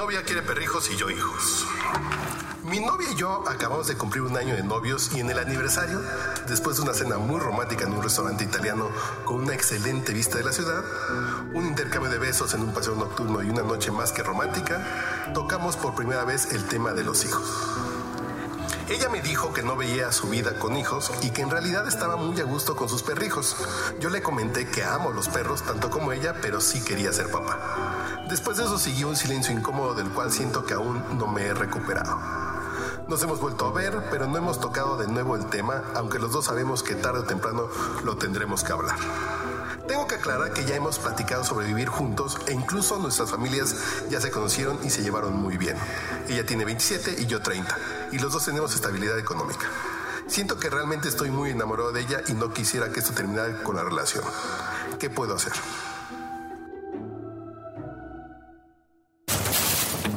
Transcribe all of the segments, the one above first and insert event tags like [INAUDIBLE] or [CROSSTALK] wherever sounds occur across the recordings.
novia quiere perrijos y yo hijos. Mi novia y yo acabamos de cumplir un año de novios y en el aniversario, después de una cena muy romántica en un restaurante italiano con una excelente vista de la ciudad, un intercambio de besos en un paseo nocturno y una noche más que romántica, tocamos por primera vez el tema de los hijos. Ella me dijo que no veía su vida con hijos y que en realidad estaba muy a gusto con sus perrijos. Yo le comenté que amo los perros tanto como ella, pero sí quería ser papá. Después de eso siguió un silencio incómodo del cual siento que aún no me he recuperado. Nos hemos vuelto a ver, pero no hemos tocado de nuevo el tema, aunque los dos sabemos que tarde o temprano lo tendremos que hablar. Tengo que aclarar que ya hemos platicado sobre vivir juntos e incluso nuestras familias ya se conocieron y se llevaron muy bien. Ella tiene 27 y yo 30, y los dos tenemos estabilidad económica. Siento que realmente estoy muy enamorado de ella y no quisiera que esto terminara con la relación. ¿Qué puedo hacer?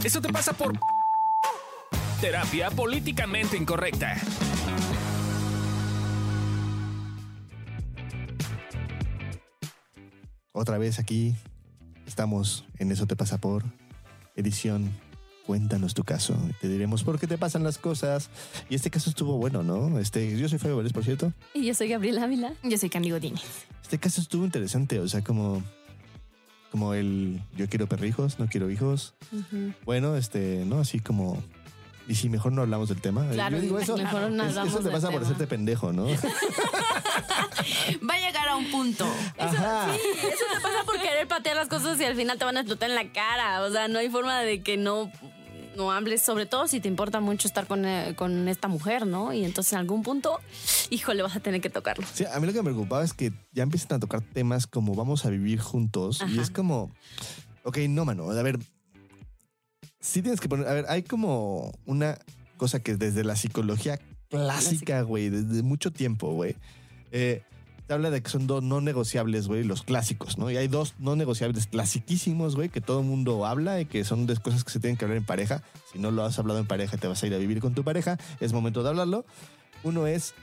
Eso te pasa por terapia políticamente incorrecta. Otra vez aquí estamos en Eso te pasa por edición. Cuéntanos tu caso. Te diremos por qué te pasan las cosas. Y este caso estuvo bueno, ¿no? Este, yo soy Fabio Vélez, por cierto. Y yo soy Gabriela Ávila. Yo soy Candy Godínez. Este caso estuvo interesante, o sea, como, como el yo quiero perrijos, no quiero hijos. Bueno, este, ¿no? Así como. Y si mejor no hablamos del tema. Claro, yo digo eso. mejor no hablamos eso te pasa por hacerte pendejo, ¿no? [LAUGHS] Va a llegar a un punto. Ajá. Eso te pasa por querer patear las cosas y al final te van a explotar en la cara. O sea, no hay forma de que no, no hables, sobre todo si te importa mucho estar con, eh, con esta mujer, ¿no? Y entonces en algún punto, híjole, vas a tener que tocarlo. Sí, a mí lo que me preocupaba es que ya empiezan a tocar temas como vamos a vivir juntos y es como, ok, no, mano, a ver, sí tienes que poner, a ver, hay como una cosa que desde la psicología clásica, güey, desde mucho tiempo, güey, eh, te habla de que son dos no negociables, güey, los clásicos, ¿no? Y hay dos no negociables clasiquísimos, güey, que todo el mundo habla y que son de cosas que se tienen que hablar en pareja. Si no lo has hablado en pareja, te vas a ir a vivir con tu pareja, es momento de hablarlo. Uno es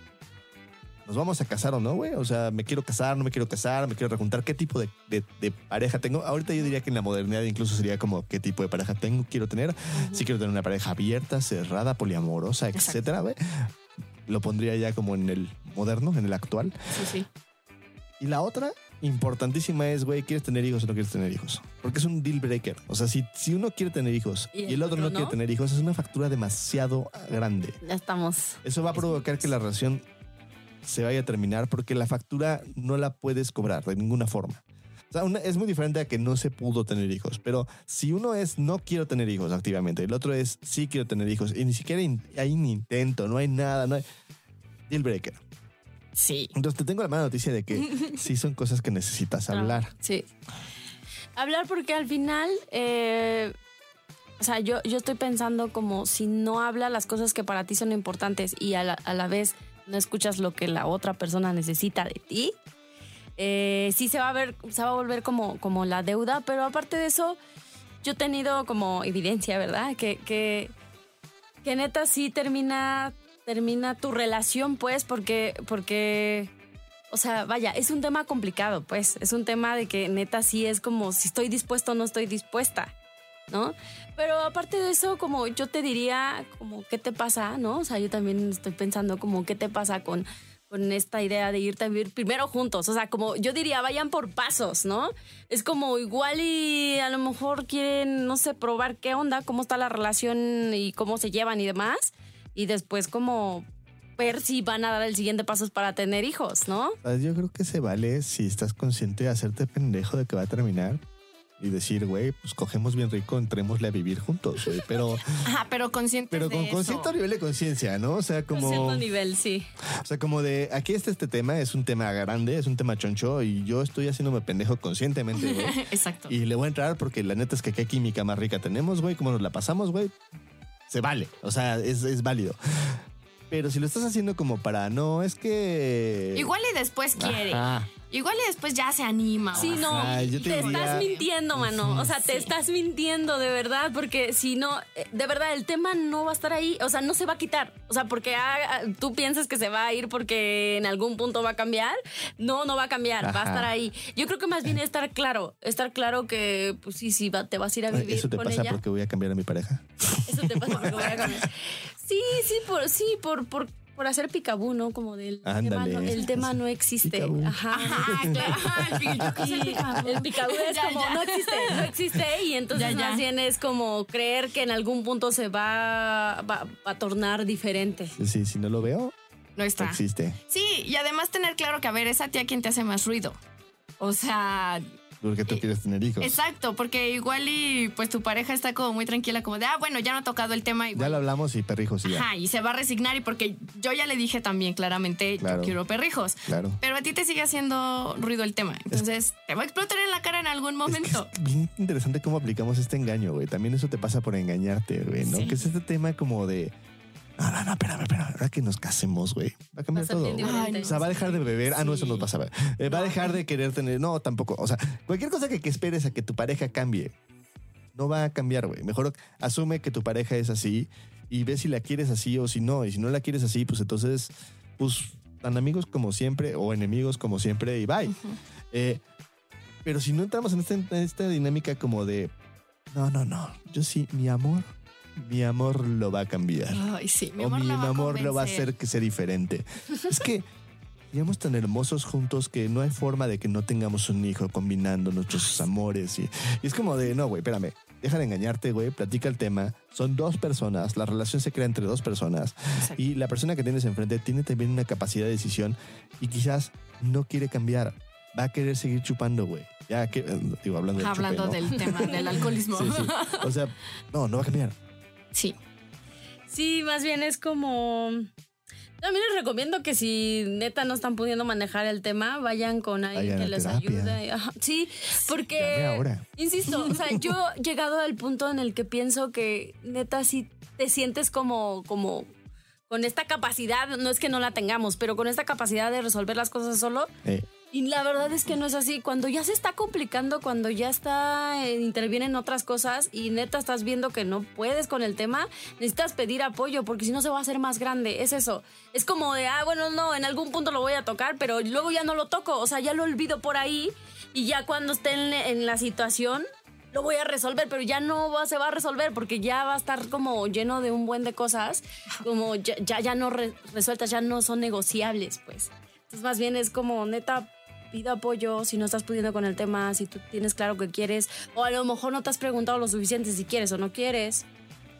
¿Nos vamos a casar o no, güey? O sea, ¿me quiero casar, no me quiero casar, me quiero rejuntar? ¿Qué tipo de, de- de pareja tengo? Ahorita yo diría que en la modernidad incluso sería como ¿qué tipo de pareja tengo? Quiero tener. Si quiero tener una pareja abierta, cerrada, poliamorosa, Exacto. etcétera, güey. Lo pondría ya como en el moderno, en el actual. Sí, sí. Y la otra importantísima es, güey, ¿quieres tener hijos o no quieres tener hijos? Porque es un deal breaker. O sea, si, si uno quiere tener hijos y el, otro, no, quiere tener hijos, es una factura demasiado grande. Ya estamos. Eso va a provocar que la relación se vaya a terminar porque la factura no la puedes cobrar de ninguna forma. O sea, una- es muy diferente a que no se pudo tener hijos, pero si uno es no quiero tener hijos activamente, el otro es sí quiero tener hijos y ni siquiera in- hay un intento, no hay nada, no hay deal breaker. Sí. Entonces te tengo la mala noticia de que [LAUGHS] sí son cosas que necesitas hablar. Sí. Hablar porque al final, eh, o sea, yo, yo estoy pensando como si no habla las cosas que para ti son importantes y a la, a la vez no escuchas lo que la otra persona necesita de ti, eh, sí se va a ver, se va a volver como, como la deuda, pero aparte de eso, yo he tenido como evidencia, ¿verdad? Que, que, que neta sí termina, termina tu relación, pues, porque, porque o sea, vaya, es un tema complicado, pues. Es un tema de que neta sí es como si estoy dispuesto o no estoy dispuesta, ¿no? Pero aparte de eso, como yo te diría, como, ¿qué te pasa, no? O sea, yo también estoy pensando como, ¿qué te pasa con, con esta idea de irte a vivir primero juntos? O sea, como yo diría, vayan por pasos, ¿no? Es como igual y a lo mejor quieren, no sé, probar qué onda, cómo está la relación y cómo se llevan y demás. Y después como ver si van a dar el siguiente paso para tener hijos, ¿no? Yo creo que se vale si estás consciente de hacerte pendejo de que va a terminar y decir, güey, pues cogemos bien rico, entrémosle a vivir juntos, güey. Pero, [LAUGHS] Ajá, pero consciente pero con, de con eso. cierto nivel de conciencia, ¿no? O sea, Con como... cierto nivel, sí. O sea, como de aquí está este tema, es un tema grande, es un tema choncho y yo estoy haciéndome pendejo conscientemente, güey. [LAUGHS] Exacto. y le voy a entrar porque la neta es que qué química más rica tenemos, güey, cómo nos la pasamos, güey. Se vale, o sea, es, es válido. Pero si lo estás haciendo como para no, es que. Igual y después quiere. Ajá. Igual y después ya se anima. Sí, no, yo te te, diría- estás mintiendo, mano. O sea, te Sí. estás mintiendo de verdad, porque si no, eh, de verdad, el tema no va a estar ahí. O sea, no se va a quitar. O sea, porque ah, ah, tú piensas que se va a ir porque en algún punto va a cambiar. No, no va a cambiar, va a estar ahí. Yo creo que más bien estar claro, estar claro que, pues sí, sí, va- te vas a ir a vivir ¿Eso te con pasa ella. porque voy a cambiar a mi pareja? Eso te pasa porque voy a cambiar. [LAUGHS] Sí, sí, por, sí, por, por, por hacer picabú, ¿no? Como del tema, no, el tema no existe. Picabú. Ajá. Ajá, claro. [LAUGHS] Y el picabú es Ya, como ya. no existe, no existe y entonces Ya, ya. más bien es como creer que en algún punto se va, va- va a tornar diferente. Sí, si no lo veo, No no está. existe. Sí, y además tener claro que, a ver, esa tía quien te hace más ruido. O sea, Porque tú quieres tener hijos. exacto, porque igual y pues tu pareja está como muy tranquila, como de, ah, bueno, ya no ha tocado el tema. Ya Igual. lo hablamos y perrijos y ya. Ajá, y se va a resignar y porque yo ya le dije también claramente, Claro. yo quiero perrijos. Claro. Pero a ti te sigue haciendo ruido el tema. Entonces, te va a explotar en la cara en algún Es, momento. que es bien interesante cómo aplicamos este engaño, güey. También eso te pasa por engañarte, güey, ¿no? Sí. Que es este tema como de. No, no, no, espérame, espérame. Ahora que nos casemos, güey. Va a cambiar Va a todo. Ay, O sea, va a dejar de beber. Ah, no, eso nos pasa. Eh, va a dejar de querer tener. No, tampoco. O sea, cualquier cosa que, que esperes a que tu pareja cambie, no va a cambiar, güey. Mejor asume que tu pareja es así y ve si la quieres así o si no. Y si no la quieres así, pues entonces, pues, tan amigos como siempre o enemigos como siempre y bye. Eh, pero si no entramos en esta, en esta dinámica como de, no, no, no, yo sí, mi amor, mi amor lo va a cambiar. Ay, sí, mi o amor, mi va a amor lo va a hacer que sea diferente. es que seríamos tan hermosos juntos que no hay forma de que no tengamos un hijo combinando nuestros amores. Y, y es como de, no, güey, espérame. Deja de engañarte, güey. Platica el tema. Son dos personas. La relación se crea entre dos personas. Exacto. Y la persona que tienes enfrente tiene también una capacidad de decisión y quizás no quiere cambiar. Va a querer seguir chupando, güey. Ya que, eh, digo, hablando del Hablando ¿no? del tema del [LAUGHS] alcoholismo. Sí, sí. O sea, no, no va a cambiar. Sí. Sí, más bien es como. También les recomiendo que si neta no están pudiendo manejar el tema, vayan con alguien que les ayude. Sí, porque. ahora. Insisto, o sea, yo [LAUGHS] he llegado al punto en el que pienso que neta si te sientes como, como con esta capacidad, no es que no la tengamos, pero con esta capacidad de resolver las cosas solo. Eh, Y la verdad es que no es así. Cuando ya se está complicando, cuando ya está, eh, intervienen otras cosas y neta estás viendo que no puedes con el tema, necesitas pedir apoyo porque si no se va a hacer más grande. Es eso. Es como de, ah, bueno, no, en algún punto lo voy a tocar, pero luego ya no lo toco. O sea, ya lo olvido por ahí y ya cuando esté en, en la situación lo voy a resolver, pero ya no se va a resolver porque ya va a estar como lleno de un buen de cosas, como ya, ya, no re- resueltas, ya no son negociables, pues. Entonces, más bien es como, neta, pido apoyo si no estás pudiendo con el tema, si tú tienes claro que quieres, o a lo mejor no te has preguntado lo suficiente si quieres o no quieres.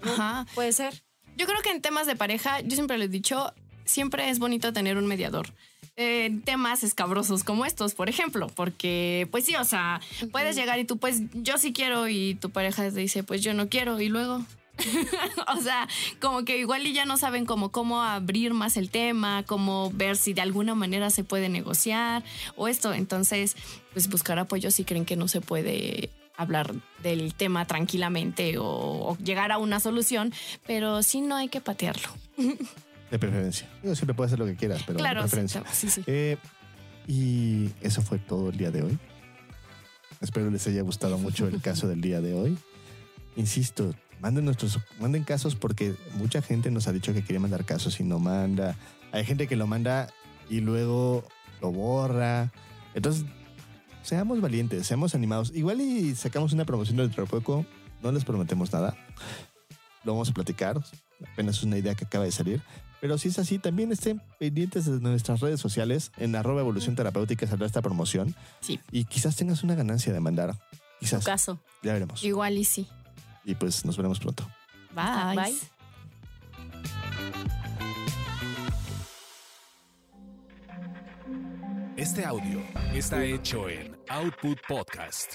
Ajá. Puede ser. Yo creo que en temas de pareja, yo siempre lo he dicho, siempre es bonito tener un mediador. Eh, temas escabrosos como estos, por ejemplo, porque pues sí, o sea, puedes llegar y tú pues yo sí quiero y tu pareja te dice pues yo no quiero y luego... [LAUGHS] o sea, como que igual y ya no saben cómo, cómo abrir más el tema, cómo ver si de alguna manera se puede negociar o esto. Entonces, pues buscar apoyo si creen que no se puede hablar del tema tranquilamente o, o llegar a una solución, pero sí no hay que patearlo. [LAUGHS] de preferencia. Digo, siempre puedes hacer lo que quieras, pero claro, de preferencia. sí, sí. Eh, y eso fue todo el día de hoy. Espero les haya gustado mucho el caso del día de hoy. Insisto, manden nuestros, manden casos porque mucha gente nos ha dicho que quiere mandar casos y no manda. Hay gente que lo manda y luego lo borra. Entonces, seamos valientes, seamos animados. Igual y sacamos una promoción del poco, no les prometemos nada. Lo vamos a platicar. Apenas es una idea que acaba de salir. Pero si es así, también estén pendientes de nuestras redes sociales. En arroba evolución terapéutica saldrá esta promoción. Sí. Y quizás tengas una ganancia de mandar. Tu Quizás. caso. Ya veremos. Igual y sí. Y pues nos veremos pronto. Bye. Bye. Este audio está hecho en Output Podcast.